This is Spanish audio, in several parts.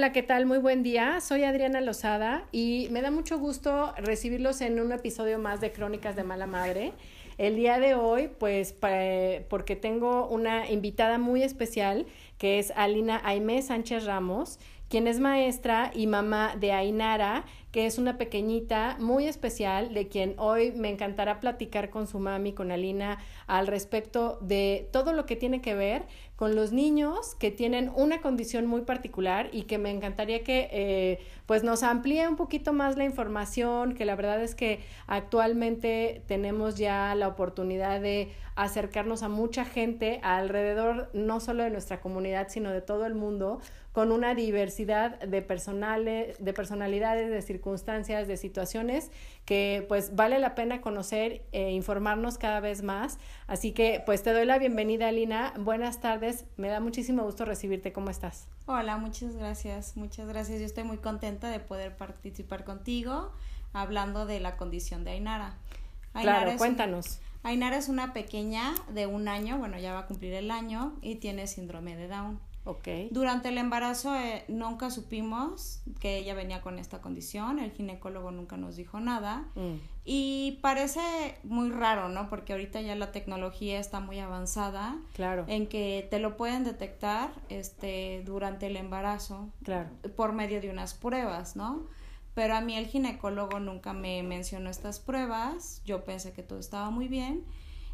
Hola, ¿qué tal? Muy buen día. Soy Adriana Lozada y me da mucho gusto recibirlos en un episodio más de Crónicas de Mala Madre. El día de hoy, pues, porque tengo una invitada muy especial que es Alina Aime Sánchez Ramos, quien es maestra y mamá de Ainara, que es una pequeñita muy especial, de quien hoy me encantará platicar con su mami, con Alina, al respecto de todo lo que tiene que ver con los niños que tienen una condición muy particular y que me encantaría que eh, pues nos amplíe un poquito más la información, que la verdad es que actualmente tenemos ya la oportunidad de acercarnos a mucha gente alrededor no solo de nuestra comunidad, sino de todo el mundo, con una diversidad de personales, de personalidades, de circunstancias, de situaciones que pues vale la pena conocer e informarnos cada vez más. Así que pues te doy la bienvenida, Lina. Buenas tardes. Me da muchísimo gusto recibirte. ¿Cómo estás? Hola, muchas gracias. Muchas gracias. Yo estoy muy contenta de poder participar contigo hablando de la condición de Ainara. claro, cuéntanos. Ainara es una pequeña de un año, bueno, ya va a cumplir el año y tiene síndrome de Down. Okay. Durante el embarazo eh, nunca supimos que ella venía con esta condición, el ginecólogo nunca nos dijo nada mm. y parece muy raro, ¿no? Porque ahorita ya la tecnología está muy avanzada claro. en que te lo pueden detectar este durante el embarazo claro. por medio de unas pruebas, ¿no? Pero a mí el ginecólogo nunca me mencionó estas pruebas, yo pensé que todo estaba muy bien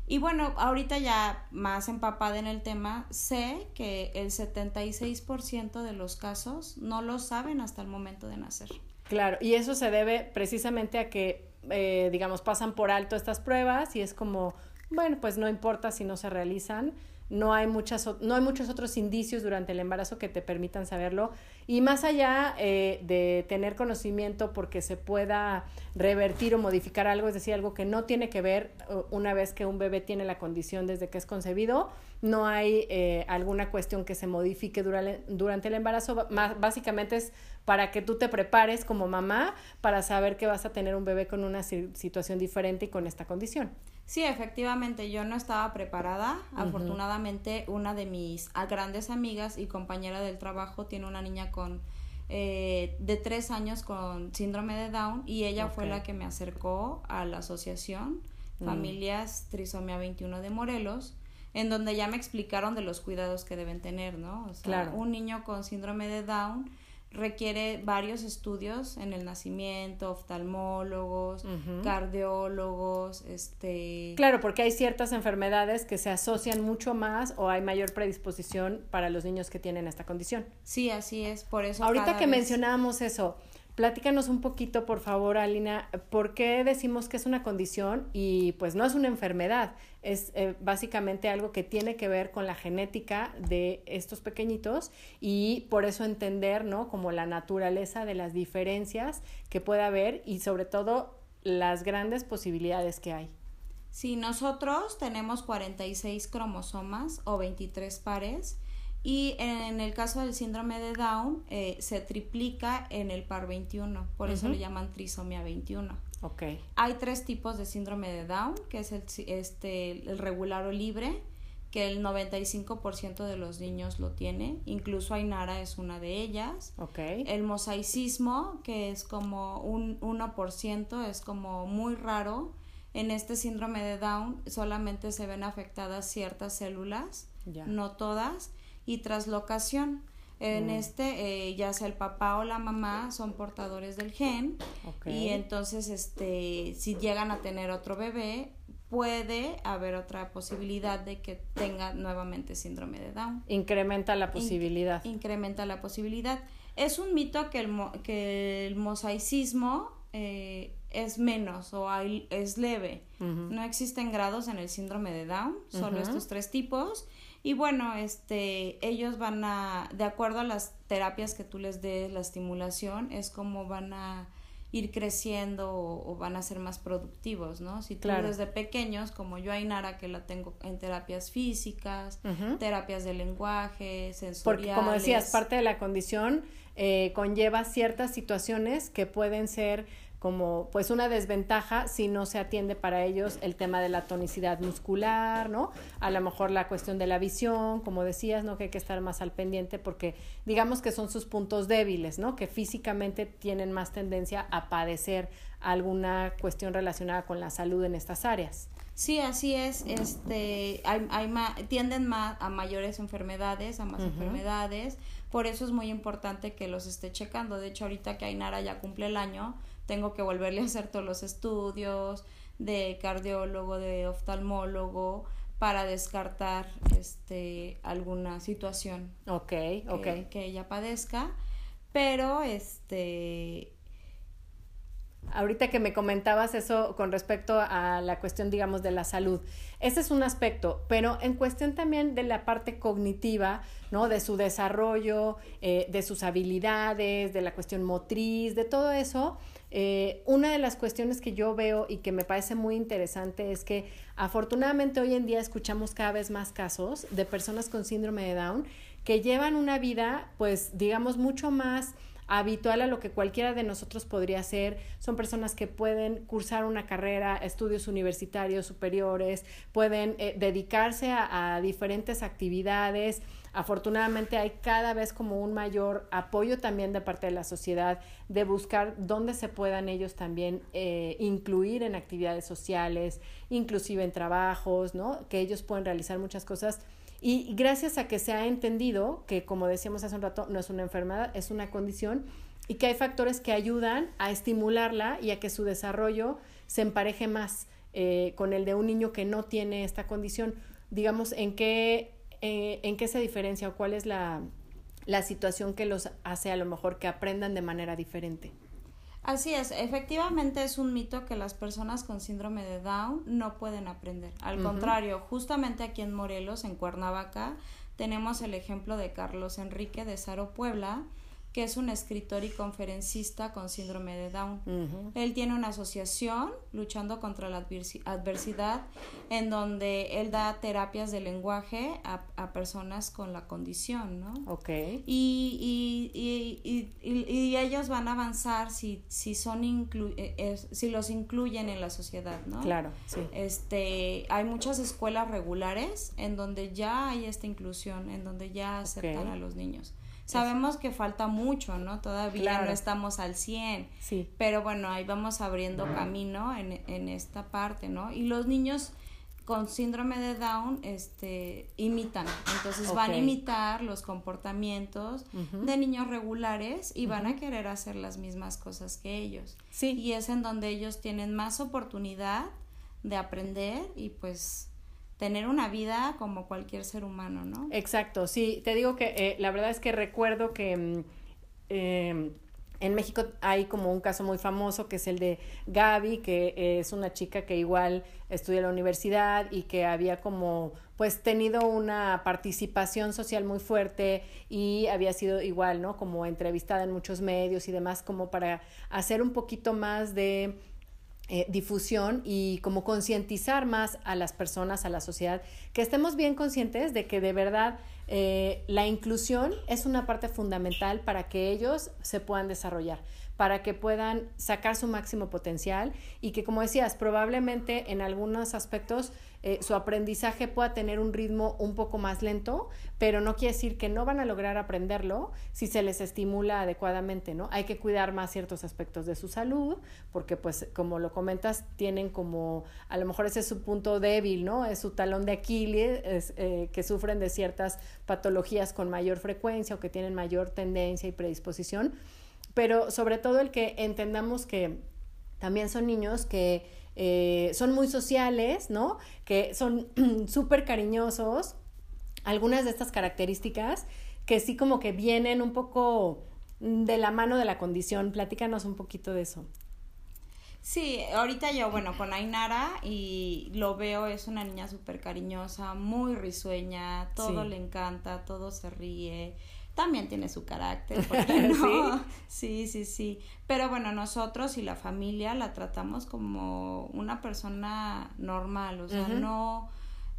y bueno, ahorita ya más empapada en el tema, sé que el 76% de los casos no lo saben hasta el momento de nacer. Claro, y eso se debe precisamente a que, eh, digamos, pasan por alto estas pruebas y es como, bueno, pues no importa si no se realizan, no hay, muchas, no hay muchos otros indicios durante el embarazo que te permitan saberlo. Y más allá eh, de tener conocimiento porque se pueda revertir o modificar algo, es decir, algo que no tiene que ver uh, una vez que un bebé tiene la condición desde que es concebido, no hay eh, alguna cuestión que se modifique durante, durante el embarazo. Más, básicamente es para que tú te prepares como mamá para saber que vas a tener un bebé con una situación diferente y con esta condición. Sí, efectivamente, yo no estaba preparada. Afortunadamente, una de mis grandes amigas y compañera del trabajo tiene una niña con eh, de tres años con síndrome de Down y ella fue la que me acercó a la asociación mm. Familias Trisomía 21 de Morelos en donde ya me explicaron de los cuidados que deben tener, ¿no? O sea, claro. un niño con síndrome de Down requiere varios estudios en el nacimiento, oftalmólogos, cardiólogos, este... Claro, porque hay ciertas enfermedades que se asocian mucho más o hay mayor predisposición para los niños que tienen esta condición. Sí, así es, por eso... Ahorita que mencionábamos eso, Platícanos un poquito, por favor, Alina, ¿por qué decimos que es una condición y pues no es una enfermedad? Es eh, básicamente algo que tiene que ver con la genética de estos pequeñitos y por eso entender, ¿no? Como la naturaleza de las diferencias que puede haber y sobre todo las grandes posibilidades que hay. Sí, nosotros tenemos 46 cromosomas o 23 pares y en el caso del síndrome de Down, eh, se triplica en el par 21, por eso le llaman trisomía 21. Okay. Hay tres tipos de síndrome de Down, que es el, este, el regular o libre, que el 95% de los niños lo tiene, incluso Ainara es una de ellas. Okay. El mosaicismo, que es como un 1%, es como muy raro. En este síndrome de Down solamente se ven afectadas ciertas células, no todas y traslocación. En mm. este, eh, ya sea el papá o la mamá son portadores del gen y entonces, este, si llegan a tener otro bebé, puede haber otra posibilidad de que tenga nuevamente síndrome de Down. Incrementa la posibilidad. incrementa la posibilidad. Es un mito que el, que el mosaicismo eh, es menos o hay, es leve. No existen grados en el síndrome de Down, solo estos tres tipos. Y bueno, este, ellos van a, de acuerdo a las terapias que tú les des, la estimulación, es como van a ir creciendo o, van a ser más productivos, ¿no? Si tú desde pequeños, como yo Ainara, que la tengo en terapias físicas, terapias de lenguaje, sensoriales. Porque como decías, parte de la condición eh, conlleva ciertas situaciones que pueden ser como pues una desventaja si no se atiende para ellos el tema de la tonicidad muscular, ¿no? A lo mejor la cuestión de la visión, como decías, ¿no? Que hay que estar más al pendiente porque digamos que son sus puntos débiles, ¿no? Que físicamente tienen más tendencia a padecer alguna cuestión relacionada con la salud en estas áreas. Sí, así es. Este, hay, hay tienden más a mayores enfermedades, a más enfermedades. Por eso es muy importante que los esté checando. De hecho, ahorita que Ainara ya cumple el año, tengo que volverle a hacer todos los estudios de cardiólogo, de oftalmólogo, para descartar este alguna situación okay, que, que ella padezca. Pero este Ahorita que me comentabas eso con respecto a la cuestión, digamos, de la salud, ese es un aspecto, pero en cuestión también de la parte cognitiva, ¿no? De su desarrollo, eh, de sus habilidades, de la cuestión motriz, de todo eso, eh, una de las cuestiones que yo veo y que me parece muy interesante es que afortunadamente hoy en día escuchamos cada vez más casos de personas con síndrome de Down que llevan una vida, pues, digamos, mucho más habitual a lo que cualquiera de nosotros podría ser. Son personas que pueden cursar una carrera, estudios universitarios superiores, pueden eh, dedicarse a, diferentes actividades. Afortunadamente hay cada vez como un mayor apoyo también de parte de la sociedad de buscar dónde se puedan ellos también eh, incluir en actividades sociales, inclusive en trabajos, ¿no? Que ellos pueden realizar muchas cosas y gracias a que se ha entendido que, como decíamos hace un rato, no es una enfermedad, es una condición y que hay factores que ayudan a estimularla y a que su desarrollo se empareje más eh, con el de un niño que no tiene esta condición. Digamos, ¿en qué, eh, ¿en qué se diferencia o cuál es la, la situación que los hace a lo mejor que aprendan de manera diferente? Así es, efectivamente es un mito que las personas con síndrome de Down no pueden aprender. Al contrario, justamente aquí en Morelos, en Cuernavaca, tenemos el ejemplo de Carlos Enrique de Saro Puebla, que es un escritor y conferencista con síndrome de Down. Él tiene una asociación luchando contra la adversidad en donde él da terapias de lenguaje a, personas con la condición, ¿no? Ok. Y, y, y, y ellos van a avanzar si, si, son eh, si los incluyen en la sociedad, ¿no? Claro, sí. Este, hay muchas escuelas regulares en donde ya hay esta inclusión, en donde ya aceptan a los niños. Sabemos que falta mucho, ¿no? Todavía no estamos al 100. Sí. Pero bueno, ahí vamos abriendo camino en, en esta parte, ¿no? Y los niños con síndrome de Down este imitan. Entonces van a imitar los comportamientos de niños regulares y van a querer hacer las mismas cosas que ellos. Sí. Y es en donde ellos tienen más oportunidad de aprender y pues tener una vida como cualquier ser humano, ¿no? Exacto, sí, te digo que eh, la verdad es que recuerdo que mm, em, en México hay como un caso muy famoso que es el de Gaby, que es una chica que igual estudia en la universidad y que había como pues tenido una participación social muy fuerte y había sido igual, ¿no? Como entrevistada en muchos medios y demás, como para hacer un poquito más de eh, difusión y como concientizar más a las personas, a la sociedad, que estemos bien conscientes de que de verdad eh, la inclusión es una parte fundamental para que ellos se puedan desarrollar para que puedan sacar su máximo potencial y que, como decías, probablemente en algunos aspectos eh, su aprendizaje pueda tener un ritmo un poco más lento, pero no quiere decir que no van a lograr aprenderlo si se les estimula adecuadamente, ¿no? Hay que cuidar más ciertos aspectos de su salud, porque pues como lo comentas, tienen como, a lo mejor ese es su punto débil, ¿no? Es su talón de Aquiles, eh, que sufren de ciertas patologías con mayor frecuencia o que tienen mayor tendencia y predisposición pero sobre todo el que entendamos que también son niños que eh, son muy sociales, ¿no? Que son súper cariñosos. Algunas de estas características que sí como que vienen un poco de la mano de la condición. Platícanos un poquito de eso. Sí, ahorita yo, bueno, con Ainara y lo veo, es una niña súper cariñosa, muy risueña, todo le encanta, todo se ríe, también tiene su carácter, no? ¿Sí? sí, sí, Pero bueno, nosotros y la familia la tratamos como una persona normal, o sea, no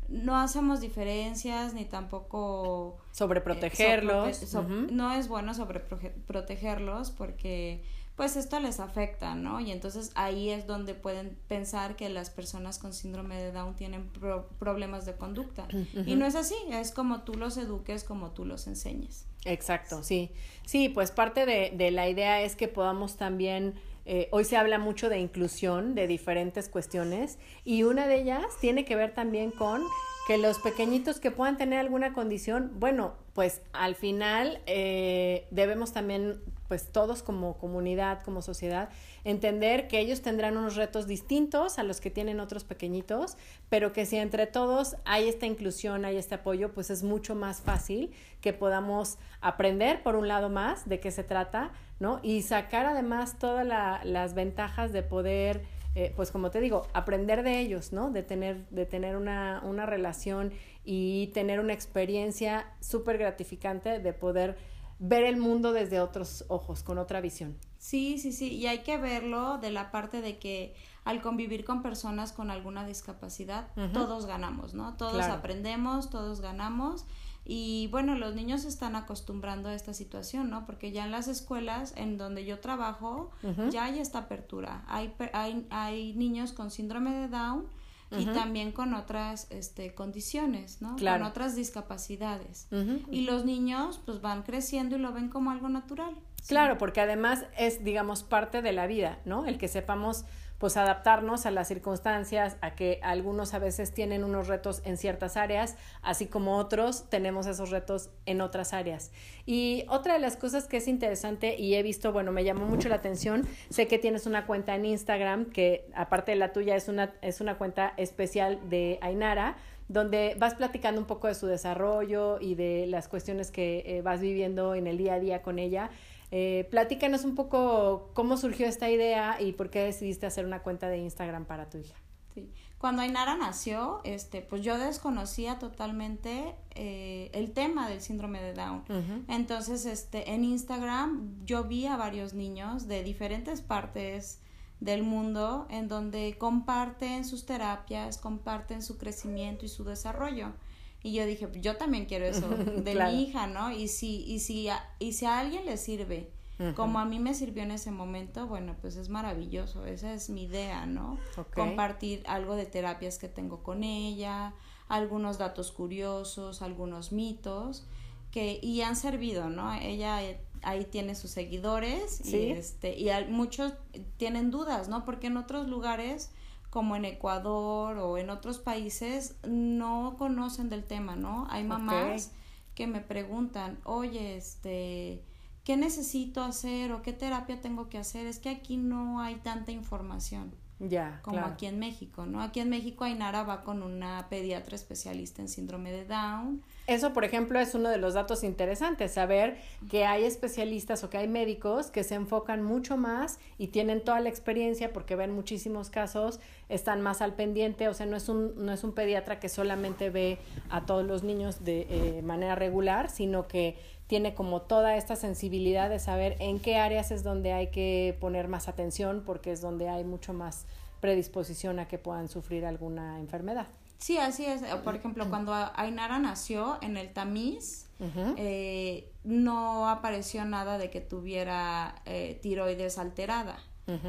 no hacemos diferencias ni tampoco sobreprotegerlos. Eh, no es bueno sobreprotegerlos porque pues esto les afecta, ¿no? Y entonces ahí es donde pueden pensar que las personas con síndrome de Down tienen problemas de conducta. Y no es así, es como tú los eduques, como tú los enseñes. Exacto, sí. Sí, pues parte de, de la idea es que podamos también eh, hoy se habla mucho de inclusión, de diferentes cuestiones, y una de ellas tiene que ver también con que los pequeñitos que puedan tener alguna condición, bueno, pues al final eh, debemos también, pues todos como comunidad, como sociedad, entender que ellos tendrán unos retos distintos a los que tienen otros pequeñitos, pero que si entre todos hay esta inclusión, hay este apoyo, pues es mucho más fácil que podamos aprender, por un lado más, de qué se trata, ¿no? Y sacar además todas las ventajas de poder, eh, pues como te digo, aprender de ellos, ¿no? De tener, de tener una, una relación y tener una experiencia súper gratificante de poder ver el mundo desde otros ojos, con otra visión. Sí, sí, sí, y hay que verlo de la parte de que al convivir con personas con alguna discapacidad, todos ganamos, ¿no? Todos aprendemos, todos ganamos. Y bueno, los niños se están acostumbrando a esta situación, ¿no? Porque ya en las escuelas en donde yo trabajo, ya hay esta apertura. Hay, hay, hay niños con síndrome de Down y también con otras este, condiciones, ¿no? Con otras discapacidades. Y los niños pues van creciendo y lo ven como algo natural. Claro, porque además es, digamos, parte de la vida, ¿no? El que sepamos pues adaptarnos a las circunstancias, a que algunos a veces tienen unos retos en ciertas áreas, así como otros tenemos esos retos en otras áreas. Y otra de las cosas que es interesante y he visto, bueno, me llamó mucho la atención, sé que tienes una cuenta en Instagram que aparte de la tuya es una, es una cuenta especial de Ainara, donde vas platicando un poco de su desarrollo y de las cuestiones que eh, vas viviendo en el día a día con ella. Eh, platícanos un poco cómo surgió esta idea y por qué decidiste hacer una cuenta de Instagram para tu hija. Sí. Cuando Ainara nació, este, pues yo desconocía totalmente eh, el tema del síndrome de Down. Entonces, este, en Instagram yo vi a varios niños de diferentes partes del mundo en donde comparten sus terapias, comparten su crecimiento y su desarrollo. Y yo dije, yo también quiero eso de mi hija, ¿no? Y si, y si, a, y si a alguien le sirve, como a mí me sirvió en ese momento, bueno, pues es maravilloso, esa es mi idea, ¿no? Compartir algo de terapias que tengo con ella, algunos datos curiosos, algunos mitos, que, y han servido, ¿no? Ella eh, ahí tiene sus seguidores y, este, y muchos tienen dudas, ¿no? Porque en otros lugares como en Ecuador o en otros países no conocen del tema, ¿no? Hay mamás que me preguntan, oye, este, ¿qué necesito hacer o qué terapia tengo que hacer? Es que aquí no hay tanta información. Ya, como aquí en México, ¿no? Aquí en México Ainara va con una pediatra especialista en síndrome de Down. Eso, por ejemplo, es uno de los datos interesantes, saber que hay especialistas o que hay médicos que se enfocan mucho más y tienen toda la experiencia porque ven muchísimos casos, están más al pendiente, o sea, no es un, no es un pediatra que solamente ve a todos los niños de eh, manera regular, sino que tiene como toda esta sensibilidad de saber en qué áreas es donde hay que poner más atención porque es donde hay mucho más predisposición a que puedan sufrir alguna enfermedad. Sí, así es. Por ejemplo, cuando Ainara nació en el tamiz, eh, no apareció nada de que tuviera eh, tiroides alterada.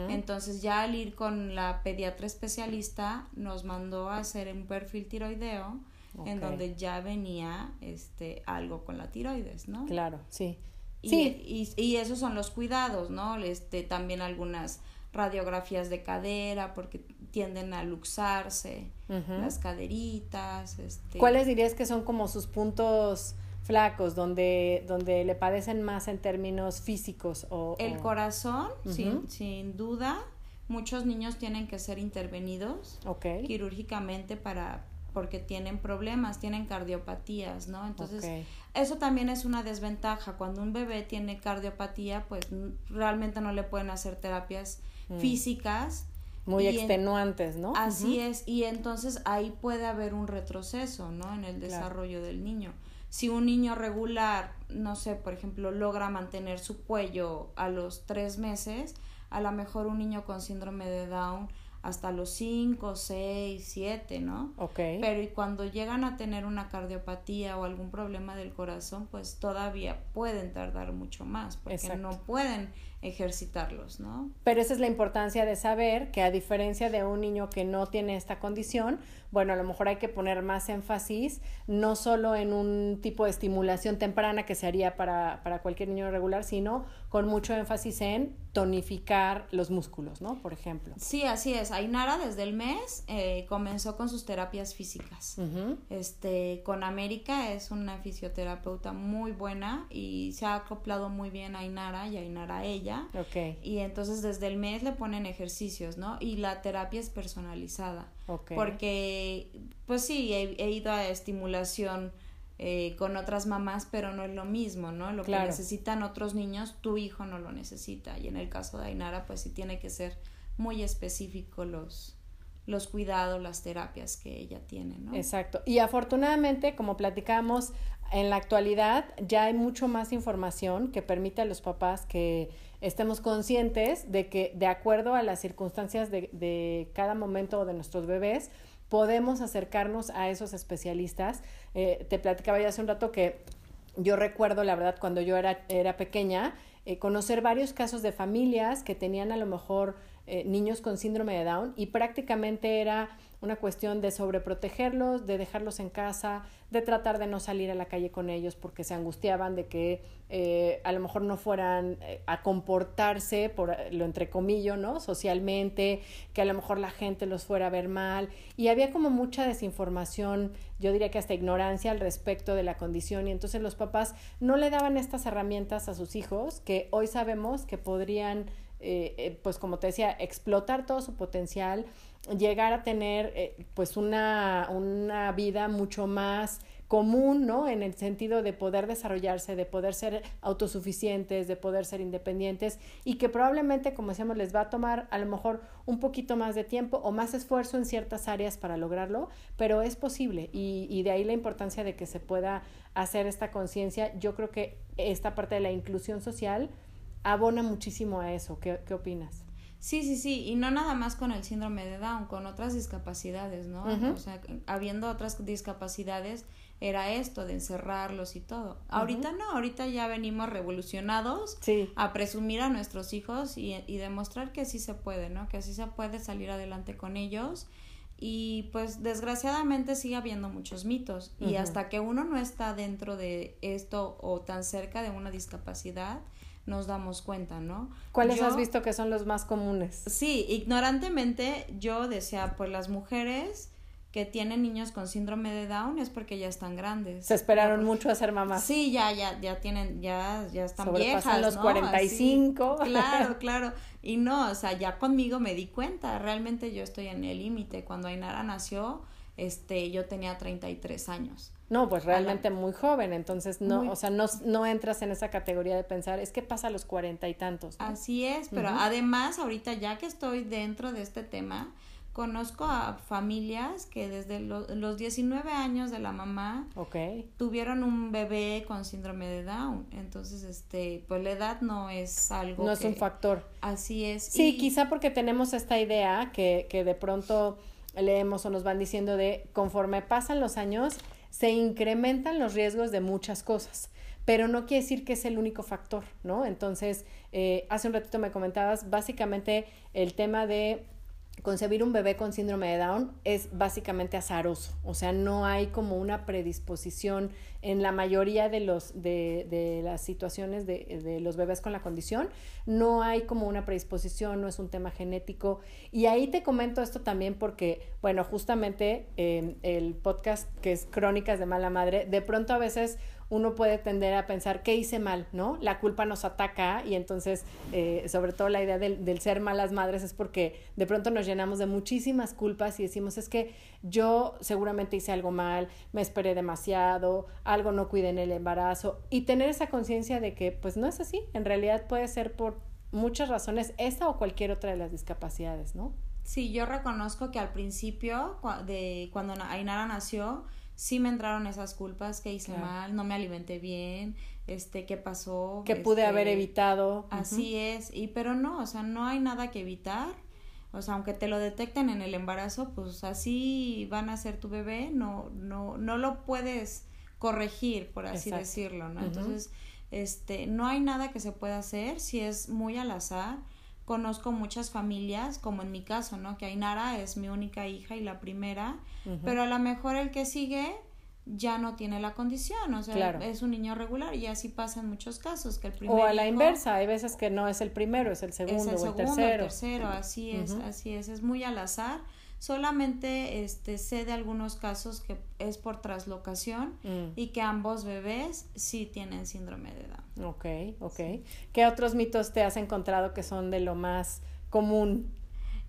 Entonces ya al ir con la pediatra especialista nos mandó a hacer un perfil tiroideo en donde ya venía este algo con la tiroides, ¿no? Claro, sí. Y, sí. y, esos son los cuidados, ¿no? Este, también algunas radiografías de cadera porque tienden a luxarse las caderitas. Este... ¿Cuáles dirías que son como sus puntos flacos, donde, donde le padecen más en términos físicos? O, El corazón, sin, sin duda. Muchos niños tienen que ser intervenidos quirúrgicamente para porque tienen problemas, tienen cardiopatías, ¿no? Entonces, eso también es una desventaja. Cuando un bebé tiene cardiopatía, pues realmente no le pueden hacer terapias mm. físicas. Muy extenuantes, ¿no? Así es, y entonces ahí puede haber un retroceso, ¿no? En el desarrollo del niño. Si un niño regular, no sé, por ejemplo, logra mantener su cuello a los tres meses, a lo mejor un niño con síndrome de Down hasta los 5, 6, 7, ¿no? Ok. Pero y cuando llegan a tener una cardiopatía o algún problema del corazón, pues todavía pueden tardar mucho más porque no pueden ejercitarlos, ¿no? Pero esa es la importancia de saber que a diferencia de un niño que no tiene esta condición, bueno, a lo mejor hay que poner más énfasis no solo en un tipo de estimulación temprana que se haría para, para cualquier niño regular, sino con mucho énfasis en tonificar los músculos, ¿no? Por ejemplo. Sí, así es. Ainara desde el mes eh, comenzó con sus terapias físicas. Este, con América es una fisioterapeuta muy buena y se ha acoplado muy bien a Ainara y Ainara a ella. Y entonces desde el mes le ponen ejercicios, ¿no? Y la terapia es personalizada. Porque, pues sí, he ido a estimulación eh, con otras mamás, pero no es lo mismo, ¿no? Lo que necesitan otros niños, tu hijo no lo necesita. Y en el caso de Ainara, pues sí tiene que ser muy específico los, los cuidados, las terapias que ella tiene, ¿no? Exacto. Y afortunadamente, como platicamos, en la actualidad ya hay mucho más información que permite a los papás que estemos conscientes de que de acuerdo a las circunstancias de, de cada momento de nuestros bebés, podemos acercarnos a esos especialistas. Eh, te platicaba ya hace un rato que yo recuerdo, la verdad, cuando yo era, era pequeña, eh, conocer varios casos de familias que tenían a lo mejor eh, niños con síndrome de Down y prácticamente era una cuestión de sobreprotegerlos, de dejarlos en casa, de tratar de no salir a la calle con ellos porque se angustiaban de que eh, a lo mejor no fueran eh, a comportarse, por lo entrecomillo, ¿no? Socialmente, que a lo mejor la gente los fuera a ver mal. Y había como mucha desinformación, yo diría que hasta ignorancia al respecto de la condición. Y entonces los papás no le daban estas herramientas a sus hijos que hoy sabemos que podrían eh, pues como te decía, explotar todo su potencial, llegar a tener eh, pues una, una vida mucho más común, ¿no? En el sentido de poder desarrollarse, de poder ser autosuficientes, de poder ser independientes y que probablemente, como decíamos, les va a tomar a lo mejor un poquito más de tiempo o más esfuerzo en ciertas áreas para lograrlo, pero es posible y, y de ahí la importancia de que se pueda hacer esta conciencia. Yo creo que esta parte de la inclusión social abona muchísimo a eso. ¿Qué, qué opinas? Sí, sí, sí, y no nada más con el síndrome de Down, con otras discapacidades, ¿no? O sea, habiendo otras discapacidades, era esto de encerrarlos y todo. Ahorita no, ahorita ya venimos revolucionados a presumir a nuestros hijos y, y, demostrar que sí se puede, ¿no? Que así se puede salir adelante con ellos. Y pues desgraciadamente sigue habiendo muchos mitos y hasta que uno no está dentro de esto o tan cerca de una discapacidad, nos damos cuenta, ¿no? ¿Cuáles has visto que son los más comunes? Sí, ignorantemente yo decía, pues las mujeres que tienen niños con síndrome de Down es porque ya están grandes. Se esperaron mucho a ser mamás. Sí, ya, ya, ya tienen, ya, ya están viejas, los 45. claro, claro. Y no, o sea, ya conmigo me di cuenta, realmente yo estoy en el límite. Cuando Ainara nació, este, yo tenía 33 años. No, pues realmente muy joven, entonces no, o sea, no, no entras en esa categoría de pensar, es que pasa a los cuarenta y tantos. Así es, pero además ahorita ya que estoy dentro de este tema, conozco a familias que desde los 19 años de la mamá tuvieron un bebé con síndrome de Down. Entonces, este, pues la edad no es algo. No es un factor. Así es. Sí, quizá porque tenemos esta idea que, que de pronto leemos o nos van diciendo de conforme pasan los años, se incrementan los riesgos de muchas cosas, pero no quiere decir que es el único factor, ¿no? Entonces, eh, hace un ratito me comentabas básicamente el tema de concebir un bebé con síndrome de Down es básicamente azaroso, o sea, no hay como una predisposición en la mayoría de, los, de, de las situaciones de, de, los bebés con la condición, no hay como una predisposición, no es un tema genético. Y ahí te comento esto también porque, bueno, justamente eh, el podcast que es Crónicas de Mala Madre, de pronto a veces uno puede tender a pensar, ¿qué hice mal? ¿No? La culpa nos ataca y entonces, eh, sobre todo la idea del, del, ser malas madres es porque de pronto nos llenamos de muchísimas culpas y decimos, es que yo seguramente hice algo mal, me esperé demasiado, algo no cuidé en el embarazo y tener esa conciencia de que pues no es así, en realidad puede ser por muchas razones, esta o cualquier otra de las discapacidades, ¿no? Sí, yo reconozco que al principio, de cuando Ainara nació, sí me entraron esas culpas que hice mal, no me alimenté bien, este, qué pasó. Que pude este, haber evitado. Así es, y pero no, o sea, no hay nada que evitar. O sea, aunque te lo detecten en el embarazo, pues así van a ser tu bebé, no, no, no lo puedes corregir, por así decirlo, ¿no? Entonces, este, no hay nada que se pueda hacer si es muy al azar conozco muchas familias, como en mi caso, ¿no? Que Ainara es mi única hija y la primera, pero a lo mejor el que sigue ya no tiene la condición, o sea, es un niño regular y así pasa en muchos casos, que el primero... O a la inversa, hay veces que no es el primero, es el segundo, es el segundo o el tercero. El tercero, así es, así es, es muy al azar Solamente este, sé de algunos casos que es por traslocación mm. y que ambos bebés sí tienen síndrome de Down. Ok, ok. ¿Qué otros mitos te has encontrado que son de lo más común?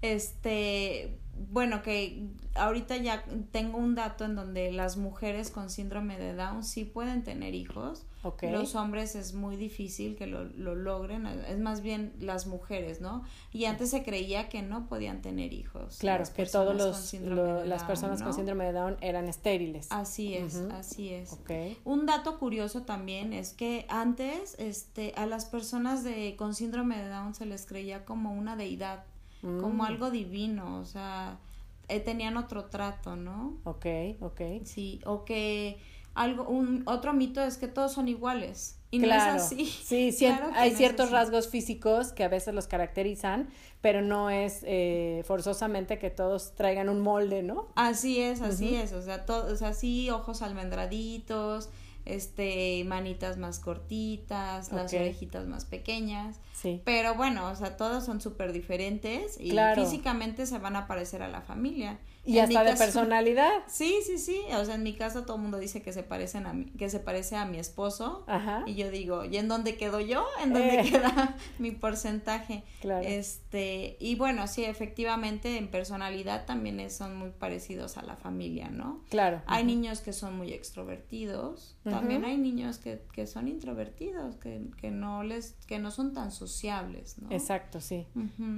Este, bueno, que ahorita ya tengo un dato en donde las mujeres con síndrome de Down sí pueden tener hijos. Los hombres es muy difícil que lo, lo, logren, es más bien las mujeres, ¿no? Y antes se creía que no podían tener hijos. Claro, que todos los, las personas con síndrome de Down eran estériles. Así es, así es. Un dato curioso también es que antes este, a las personas de, con síndrome de Down se les creía como una deidad como mm. algo divino, o sea, eh, tenían otro trato, ¿no? Ok, ok. Sí, o que algo, un otro mito es que todos son iguales. Y claro. no es así. Sí, hay ciertos rasgos físicos que a veces los caracterizan, pero no es eh, forzosamente que todos traigan un molde, ¿no? Así es, así es. O sea, todos, así, ojos almendraditos, este, manitas más cortitas, las orejitas más pequeñas. Sí. Pero bueno, o sea, todos son súper diferentes y físicamente se van a parecer a la familia. Y hasta de personalidad. Sí, sí, sí. O sea, en mi caso todo el mundo dice que se parecen a mí, que se parece a mi esposo. Ajá. Y yo digo, ¿y en dónde quedo yo? ¿En dónde eh. queda mi porcentaje? Claro. Este, y bueno, sí, efectivamente, en personalidad también son muy parecidos a la familia, ¿no? Claro. Hay niños que son muy extrovertidos. También hay niños que, que son introvertidos, que, que no les, que no son tan sociables, ¿no? Exacto, sí.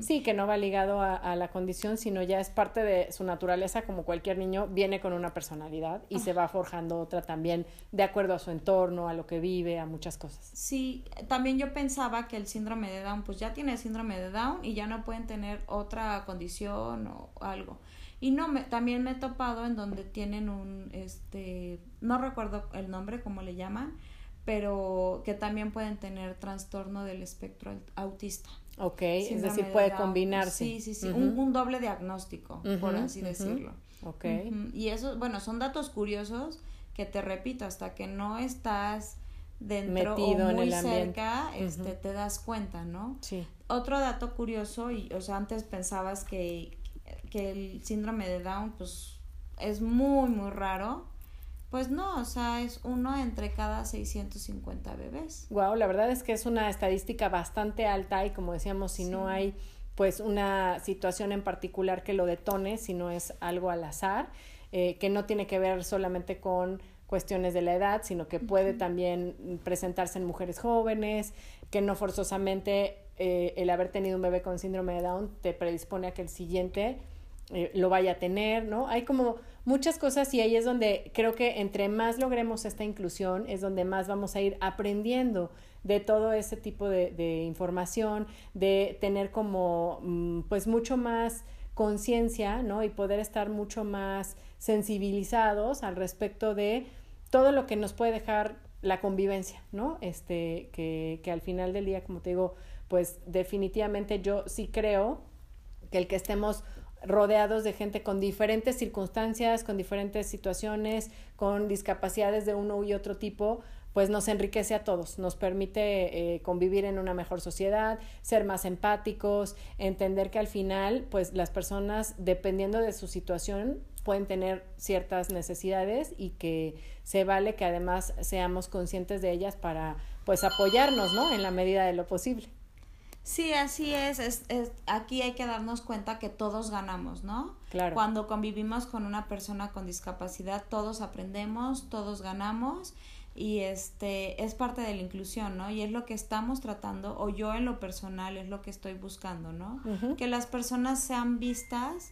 Sí, que no va ligado a, a la condición, sino ya es parte de su naturaleza como cualquier niño, viene con una personalidad y se va forjando otra también de acuerdo a su entorno, a lo que vive, a muchas cosas. Sí, también yo pensaba que el síndrome de Down, pues ya tiene el síndrome de Down y ya no pueden tener otra condición o algo. Y no, me, también me he topado en donde tienen un, este, no recuerdo el nombre, como le llaman, pero que también pueden tener trastorno del espectro autista. Ok, es decir, puede combinarse. Sí, sí, sí, un, doble diagnóstico, por así decirlo. Ok. Y eso, bueno, son datos curiosos que te repito, hasta que no estás dentro Metido o muy en el cerca, este, te das cuenta, ¿no? Sí. Otro dato curioso, y, o sea, antes pensabas que, que el síndrome de Down, pues, es muy, muy raro, pues no, o sea, es uno entre cada 650 bebés. Wow, la verdad es que es una estadística bastante alta y como decíamos, si no hay pues una situación en particular que lo detone, si no es algo al azar, eh, que no tiene que ver solamente con cuestiones de la edad, sino que puede también presentarse en mujeres jóvenes, que no forzosamente eh, el haber tenido un bebé con síndrome de Down te predispone a que el siguiente eh, lo vaya a tener, ¿no? Hay como muchas cosas y ahí es donde creo que entre más logremos esta inclusión es donde más vamos a ir aprendiendo de todo ese tipo de, información, de tener como mm, pues mucho más conciencia, ¿no? Y poder estar mucho más sensibilizados al respecto de todo lo que nos puede dejar la convivencia, ¿no? Este, que, que al final del día, como te digo, pues definitivamente yo sí creo que el que estemos rodeados de gente con diferentes circunstancias, con diferentes situaciones, con discapacidades de uno y otro tipo, pues nos enriquece a todos, nos permite eh, convivir en una mejor sociedad, ser más empáticos, entender que al final, pues las personas, dependiendo de su situación, pueden tener ciertas necesidades y que se vale que además seamos conscientes de ellas para pues apoyarnos, ¿no? En la medida de lo posible. Sí, así es. Es, es. Aquí hay que darnos cuenta que todos ganamos, ¿no? Claro. Cuando convivimos con una persona con discapacidad, todos aprendemos, todos ganamos y este es parte de la inclusión, ¿no? Y es lo que estamos tratando, o yo en lo personal es lo que estoy buscando, ¿no? Que las personas sean vistas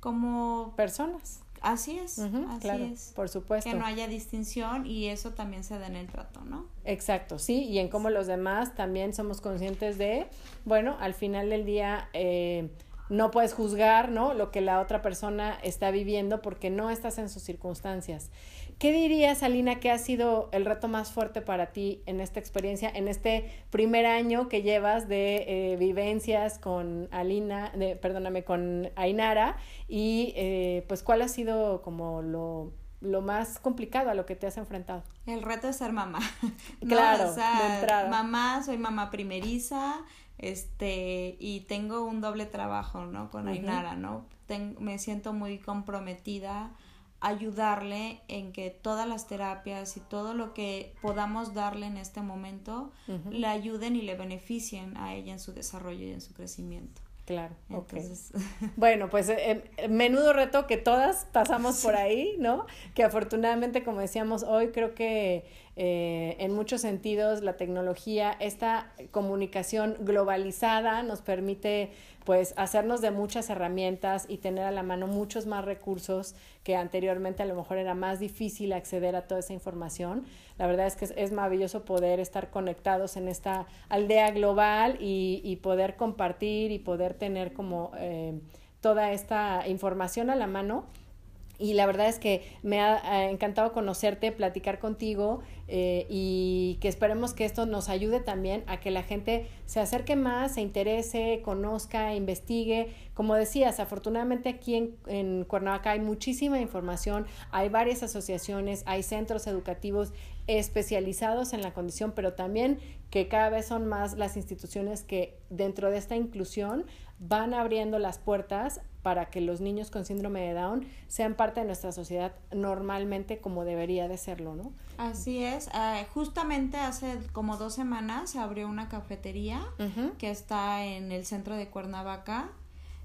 como personas. Así es, así es. Por supuesto. Que no haya distinción y eso también se da en el trato, ¿no? Exacto, sí, y en cómo los demás también somos conscientes de, bueno, al final del día eh, no puedes juzgar, ¿no? Lo que la otra persona está viviendo porque no estás en sus circunstancias. ¿Qué dirías, Alina, que ha sido el reto más fuerte para ti en esta experiencia, en este primer año que llevas de eh, vivencias con Alina, de, perdóname, con Ainara? Y eh, pues, ¿cuál ha sido como lo, lo más complicado a lo que te has enfrentado? El reto es ser mamá. Claro, de mamá, soy mamá primeriza, este, y tengo un doble trabajo, ¿no? Con Ainara, ¿no? me siento muy comprometida ayudarle en que todas las terapias y todo lo que podamos darle en este momento le ayuden y le beneficien a ella en su desarrollo y en su crecimiento. Claro, bueno, pues eh, eh, menudo reto que todas pasamos por ahí, ¿no? Que afortunadamente, como decíamos hoy, creo que eh, en muchos sentidos la tecnología, esta comunicación globalizada nos permite pues hacernos de muchas herramientas y tener a la mano muchos más recursos que anteriormente a lo mejor era más difícil acceder a toda esa información. La verdad es que es, maravilloso poder estar conectados en esta aldea global y, poder compartir y poder tener como eh, toda esta información a la mano y la verdad es que me ha, encantado conocerte, platicar contigo eh, y que esperemos que esto nos ayude también a que la gente se acerque más, se interese, conozca, investigue. Como decías, afortunadamente aquí en, en Cuernavaca hay muchísima información, hay varias asociaciones, hay centros educativos especializados en la condición, pero también que cada vez son más las instituciones que dentro de esta inclusión van abriendo las puertas para que los niños con síndrome de Down sean parte de nuestra sociedad normalmente como debería de serlo, ¿no? Así es. Eh, justamente hace como dos semanas se abrió una cafetería que está en el centro de Cuernavaca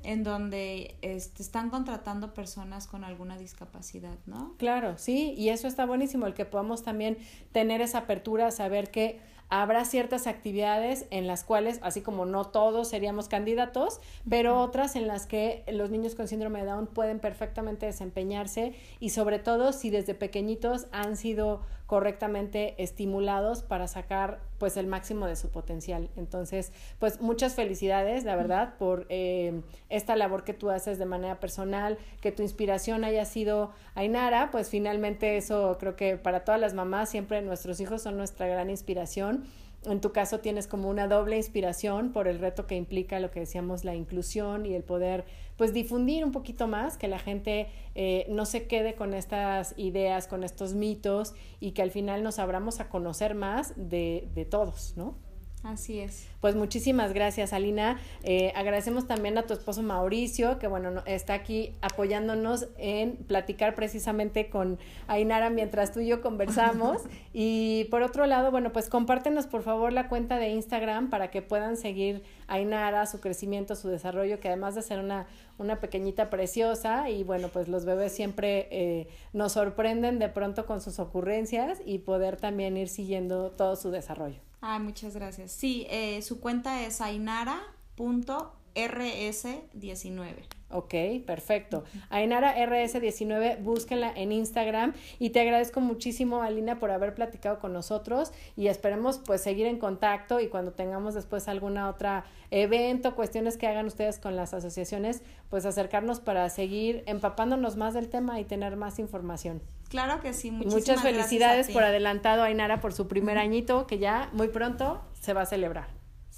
en donde este, están contratando personas con alguna discapacidad, ¿no? Claro, sí, y eso está buenísimo, el que podamos también tener esa apertura, saber que habrá ciertas actividades en las cuales, así como no todos seríamos candidatos, pero otras en las que los niños con síndrome de Down pueden perfectamente desempeñarse y sobre todo si desde pequeñitos han sido correctamente estimulados para sacar pues el máximo de su potencial. Entonces, pues muchas felicidades, la verdad, por eh, esta labor que tú haces de manera personal, que tu inspiración haya sido Ainara, pues finalmente eso creo que para todas las mamás siempre nuestros hijos son nuestra gran inspiración en tu caso tienes como una doble inspiración por el reto que implica lo que decíamos la inclusión y el poder pues difundir un poquito más, que la gente eh, no se quede con estas ideas, con estos mitos y que al final nos abramos a conocer más de, de todos, ¿no? Así es. Pues muchísimas gracias, Alina. Eh, agradecemos también a tu esposo Mauricio, que bueno, está aquí apoyándonos en platicar precisamente con Ainara mientras tú y yo conversamos. y por otro lado, bueno, pues compártenos por favor la cuenta de Instagram para que puedan seguir a Ainara, su crecimiento, su desarrollo, que además de ser una, una pequeñita preciosa y bueno, pues los bebés siempre eh, nos sorprenden de pronto con sus ocurrencias y poder también ir siguiendo todo su desarrollo. Ay, muchas gracias. Sí, eh, su cuenta es ainara.rs19. Ok, perfecto. Ainara RS19, búsquenla en Instagram y te agradezco muchísimo, Alina, por haber platicado con nosotros y esperemos pues seguir en contacto y cuando tengamos después alguna otra evento, cuestiones que hagan ustedes con las asociaciones, pues acercarnos para seguir empapándonos más del tema y tener más información. Claro que sí, muchas felicidades por adelantado, Ainara, por su primer añito que ya muy pronto se va a celebrar.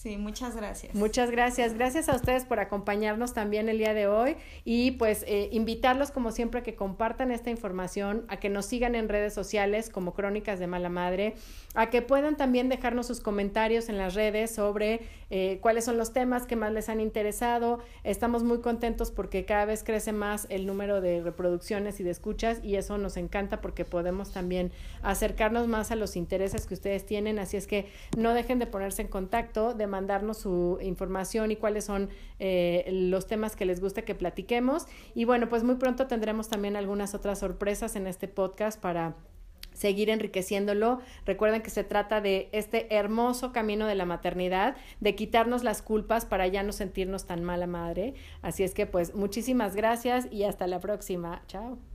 Sí, muchas gracias. Muchas gracias. Gracias a ustedes por acompañarnos también el día de hoy y pues eh, invitarlos como siempre a que compartan esta información, a que nos sigan en redes sociales como Crónicas de Mala Madre, a que puedan también dejarnos sus comentarios en las redes sobre eh, cuáles son los temas que más les han interesado. Estamos muy contentos porque cada vez crece más el número de reproducciones y de escuchas y eso nos encanta porque podemos también acercarnos más a los intereses que ustedes tienen. Así es que no dejen de ponerse en contacto mandarnos su información y cuáles son eh, los temas que les gusta que platiquemos. Y bueno, pues muy pronto tendremos también algunas otras sorpresas en este podcast para seguir enriqueciéndolo. Recuerden que se trata de este hermoso camino de la maternidad, de quitarnos las culpas para ya no sentirnos tan mala madre. Así es que pues muchísimas gracias y hasta la próxima. Chao.